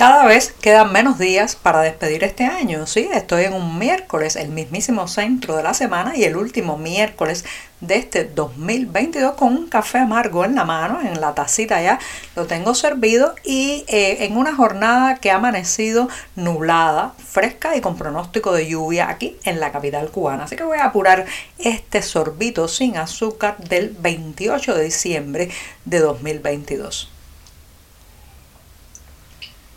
Cada vez quedan menos días para despedir este año, ¿sí? Estoy en un miércoles, el mismísimo centro de la semana y el último miércoles de este 2022 con un café amargo en la mano, en la tacita ya lo tengo servido y eh, en una jornada que ha amanecido nublada, fresca y con pronóstico de lluvia aquí en la capital cubana. Así que voy a apurar este sorbito sin azúcar del 28 de diciembre de 2022.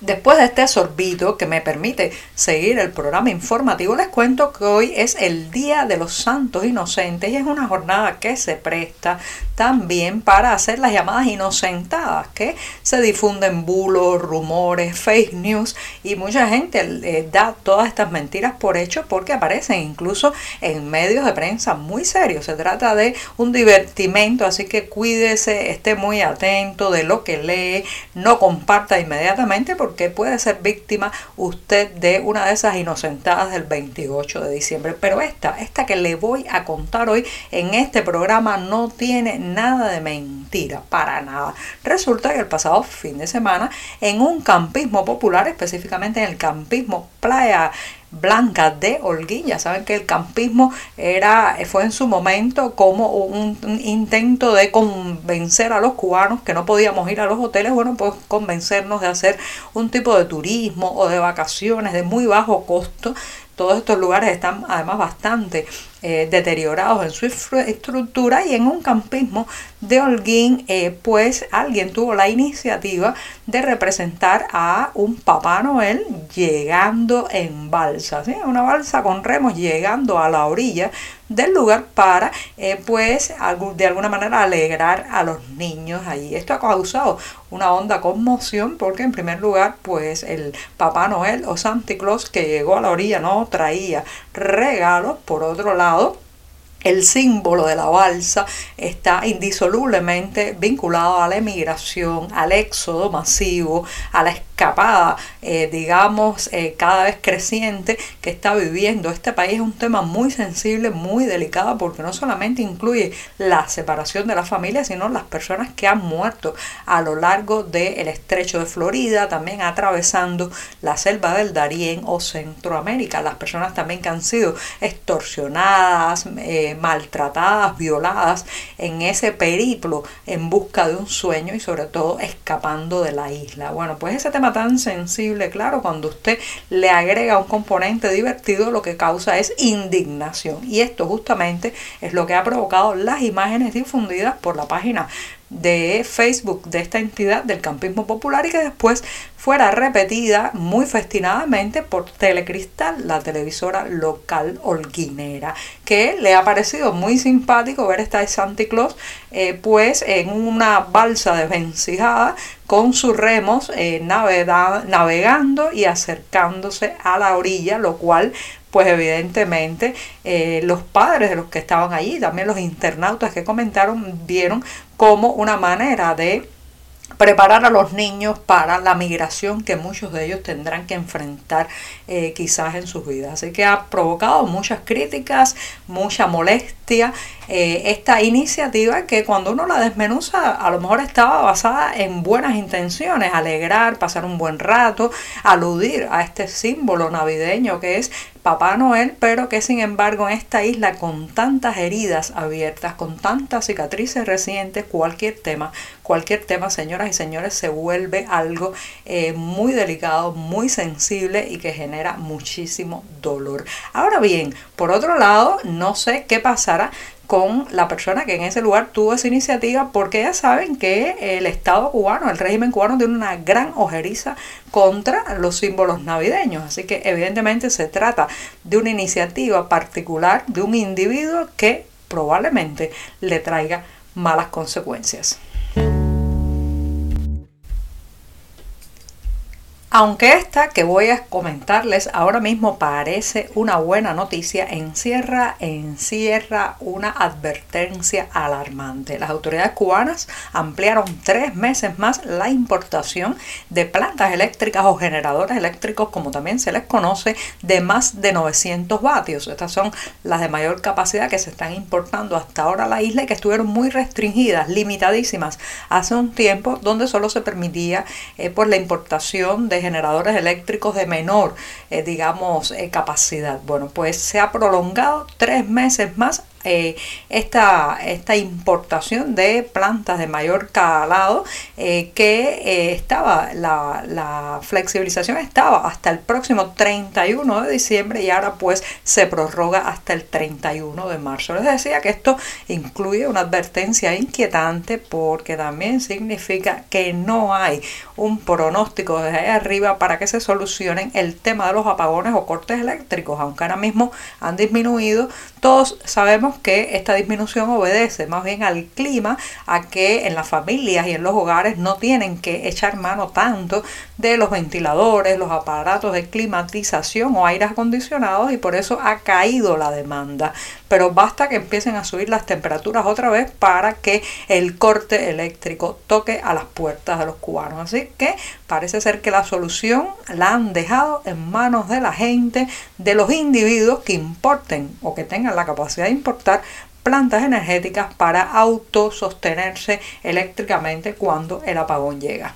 Después de este sorbito que me permite seguir el programa informativo, les cuento que hoy es el Día de los Santos Inocentes y es una jornada que se presta también para hacer las llamadas inocentadas, que se difunden bulos, rumores, fake news y mucha gente da todas estas mentiras por hecho porque aparecen incluso en medios de prensa muy serios. Se trata de un divertimento, así que cuídese, esté muy atento de lo que lee, no comparta inmediatamente puede ser víctima usted de una de esas inocentadas del 28 de diciembre. Pero esta, esta que le voy a contar hoy en este programa no tiene nada de mentira, para nada. Resulta que el pasado fin de semana en un campismo popular, específicamente en el campismo Playa Blanca de Holguín. saben que el campismo era, fue en su momento como un, intento de convencer a los cubanos que no podíamos ir a los hoteles, bueno, pues convencernos de hacer un tipo de turismo o de vacaciones de muy bajo costo. Todos estos lugares están además bastante eh, deteriorados en su estructura y en un campismo de Holguín, eh, pues alguien tuvo la iniciativa de representar a un Papá Noel llegando en balsa, una balsa con remos llegando a la orilla del lugar para eh, pues de alguna manera alegrar a los niños allí. Esto ha causado una honda conmoción porque en primer lugar pues el Papá Noel o Santa Claus que llegó a la orilla no traía regalos, por otro lado el símbolo de la balsa está indisolublemente vinculado a la emigración, al éxodo masivo, a la escapada, eh, digamos, eh, cada vez creciente que está viviendo este país. Es un tema muy sensible, muy delicado, porque no solamente incluye la separación de la familia, sino las personas que han muerto a lo largo del estrecho de Florida, también atravesando la selva del Darién o Centroamérica. Las personas también que han sido extorsionadas, eh, maltratadas, violadas en ese periplo en busca de un sueño y sobre todo escapando de la isla. Bueno, pues ese tema tan sensible, claro, cuando usted le agrega un componente divertido, lo que causa es indignación. Y esto justamente es lo que ha provocado las imágenes difundidas por la página de Facebook de esta entidad del campismo popular y que después fuera repetida muy festinadamente por Telecristal, la televisora local holguinera, que le ha parecido muy simpático ver esta Santa Claus eh, pues en una balsa desvencijada con sus remos eh, navegando y acercándose a la orilla, lo cual pues evidentemente eh, los padres de los que estaban allí, también los internautas que comentaron, vieron como una manera de preparar a los niños para la migración que muchos de ellos tendrán que enfrentar eh, quizás en sus vidas. Así que ha provocado muchas críticas, mucha molestia eh, esta iniciativa que cuando uno la desmenuza a lo mejor estaba basada en buenas intenciones, alegrar, pasar un buen rato, aludir a este símbolo navideño que es Papá Noel, pero que sin embargo en esta isla con tantas heridas abiertas, con tantas cicatrices recientes, cualquier tema, cualquier tema, señoras y señores, se vuelve algo eh, muy delicado, muy sensible y que genera muchísimo dolor. Ahora bien, por otro lado, no sé qué pasará con la persona que en ese lugar tuvo esa iniciativa, porque ya saben que el Estado cubano, el régimen cubano tiene una gran ojeriza contra los símbolos navideños. Así que evidentemente se trata de una iniciativa particular de un individuo que probablemente le traiga malas consecuencias. Aunque esta que voy a comentarles ahora mismo parece una buena noticia, encierra, encierra una advertencia alarmante. Las autoridades cubanas ampliaron tres meses más la importación de plantas eléctricas o generadores eléctricos, como también se les conoce, de más de 900 vatios. Estas son las de mayor capacidad que se están importando hasta ahora a la isla y que estuvieron muy restringidas, limitadísimas hace un tiempo, donde solo se permitía eh, la importación de generadores eléctricos de menor, eh, digamos, eh, capacidad. Bueno, pues se ha prolongado tres meses más eh, esta, esta, importación de plantas de mayor calado eh, que eh, estaba, la, flexibilización estaba hasta el próximo 31 de diciembre y ahora pues se prorroga hasta el 31 de marzo. Les decía que esto incluye una advertencia inquietante porque también significa que no hay un pronóstico desde ahí arriba para que se solucionen el tema de los apagones o cortes eléctricos, aunque ahora mismo han disminuido. Todos sabemos que esta disminución obedece más bien al clima, a que en las familias y en los hogares no tienen que echar mano tanto de los ventiladores, los aparatos de climatización o aires acondicionados y por eso ha caído la demanda. Pero basta que empiecen a subir las temperaturas otra vez para que el corte eléctrico toque a las puertas de los cubanos. Así que parece ser que la solución la han dejado en manos de la gente, de los individuos que importen o que tengan la capacidad de importar plantas energéticas para autosostenerse eléctricamente cuando el apagón llega.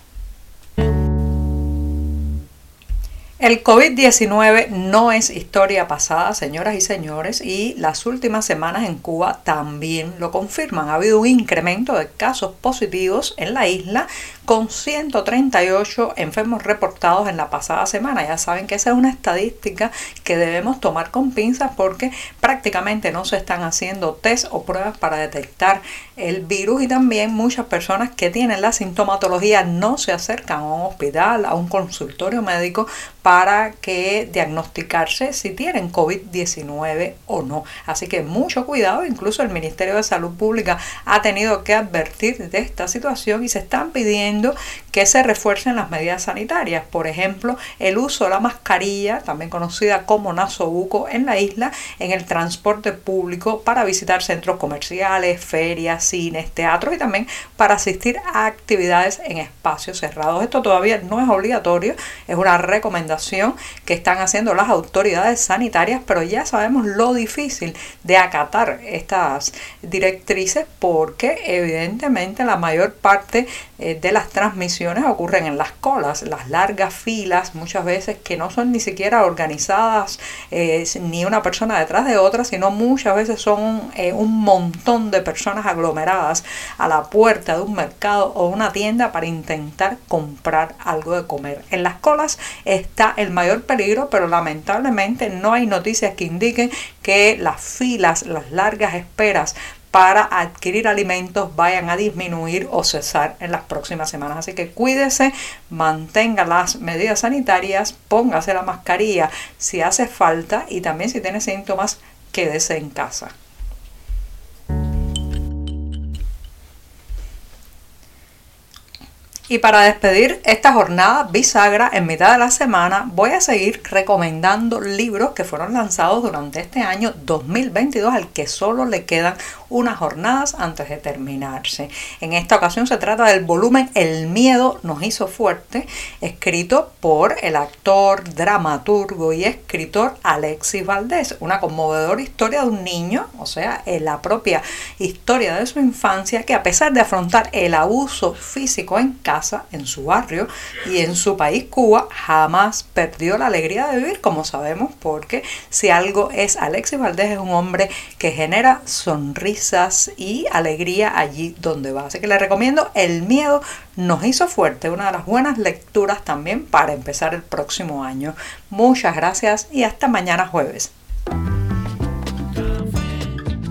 El COVID-19 no es historia pasada, señoras y señores, y las últimas semanas en Cuba también lo confirman. Ha habido un incremento de casos positivos en la isla con 138 enfermos reportados en la pasada semana. Ya saben que esa es una estadística que debemos tomar con pinzas porque prácticamente no se están haciendo test o pruebas para detectar el virus y también muchas personas que tienen la sintomatología no se acercan a un hospital, a un consultorio médico para que diagnosticarse si tienen COVID-19 o no. Así que mucho cuidado, incluso el Ministerio de Salud Pública ha tenido que advertir de esta situación y se están pidiendo que se refuercen las medidas sanitarias. Por ejemplo, el uso de la mascarilla, también conocida como nasobuco en la isla, en el transporte público para visitar centros comerciales, ferias, cines, teatros y también para asistir a actividades en espacios cerrados. Esto todavía no es obligatorio, es una recomendación que están haciendo las autoridades sanitarias, pero ya sabemos lo difícil de acatar estas directrices porque evidentemente la mayor parte eh, de las transmisiones ocurren en las colas, las largas filas, muchas veces que no son ni siquiera organizadas eh, ni una persona detrás de otra, sino muchas veces son eh, un montón de personas aglomeradas a la puerta de un mercado o una tienda para intentar comprar algo de comer. En las colas está el mayor peligro, pero lamentablemente no hay noticias que indiquen que las filas, las largas esperas para adquirir alimentos vayan a disminuir o cesar en las próximas semanas. Así que cuídese, mantenga las medidas sanitarias, póngase la mascarilla si hace falta y también si tiene síntomas, quédese en casa. Y para despedir esta jornada bisagra en mitad de la semana, voy a seguir recomendando libros que fueron lanzados durante este año 2022 al que solo le quedan unas jornadas antes de terminarse. En esta ocasión se trata del volumen El miedo nos hizo fuerte, escrito por el actor, dramaturgo y escritor Alexis Valdés. Una conmovedora historia de un niño, o sea, la propia historia de su infancia, que a pesar de afrontar el abuso físico en casa, en su barrio y en su país Cuba, jamás perdió la alegría de vivir, como sabemos, porque si algo es Alexis Valdés, es un hombre que genera sonrisas y alegría allí donde va. Así que le recomiendo El miedo nos hizo fuerte, una de las buenas lecturas también para empezar el próximo año. Muchas gracias y hasta mañana jueves.